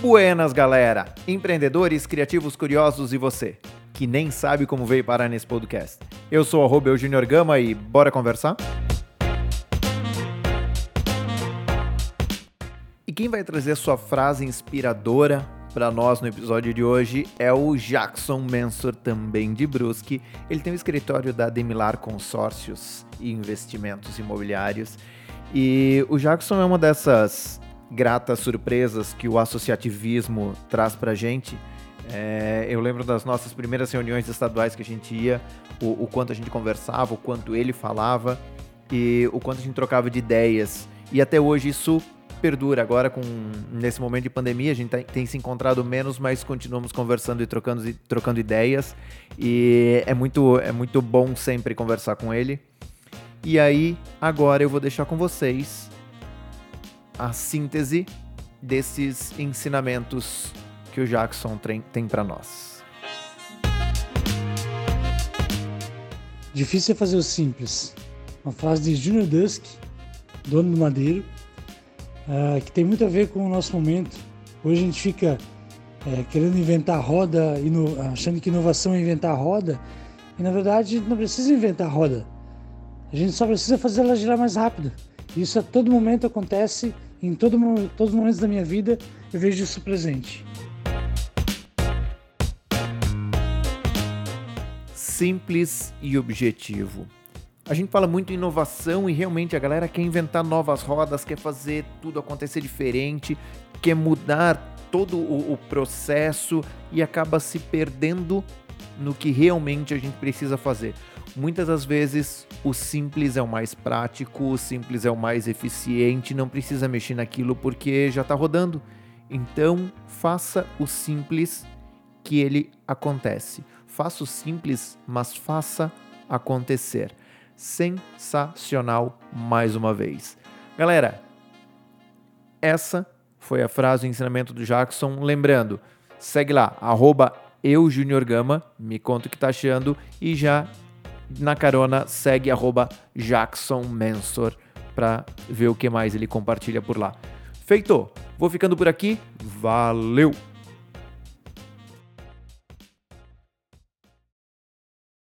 Buenas, galera! Empreendedores, criativos, curiosos e você, que nem sabe como veio parar nesse podcast. Eu sou o Junior Gama e bora conversar? E quem vai trazer sua frase inspiradora para nós no episódio de hoje é o Jackson Mensor, também de Brusque. Ele tem o um escritório da Demilar Consórcios e Investimentos Imobiliários. E o Jackson é uma dessas gratas surpresas que o associativismo traz para gente. É, eu lembro das nossas primeiras reuniões estaduais que a gente ia, o, o, quanto a gente conversava, o quanto ele falava e o quanto a gente trocava de ideias. E até hoje isso perdura. Agora, com nesse momento de pandemia, a gente tem, tem se encontrado menos, mas continuamos conversando e trocando, trocando ideias. E é muito, é muito bom sempre conversar com ele. E aí, agora eu vou deixar com vocês a síntese desses ensinamentos que o Jackson tem, tem para nós. Difícil é fazer o simples. Uma frase de Junior Dusk, dono do Madeiro, uh, que tem muito a ver com o nosso momento. Hoje a gente fica é, querendo inventar roda, achando que inovação é inventar roda, e na verdade a gente não precisa inventar roda. A gente só precisa fazer ela girar mais rápido. Isso a todo momento acontece em todo, todos os momentos da minha vida eu vejo isso presente. Simples e objetivo. A gente fala muito em inovação e realmente a galera quer inventar novas rodas, quer fazer tudo acontecer diferente, quer mudar todo o, o processo e acaba se perdendo no que realmente a gente precisa fazer. Muitas das vezes o simples é o mais prático, o simples é o mais eficiente, não precisa mexer naquilo porque já está rodando. Então, faça o simples que ele acontece. Faça o simples, mas faça acontecer. Sensacional mais uma vez. Galera, essa foi a frase, o ensinamento do Jackson. Lembrando, segue lá, arroba eujuniorgama, me conta o que tá achando e já na carona, segue arroba Jackson Mensor para ver o que mais ele compartilha por lá. Feito! Vou ficando por aqui. Valeu!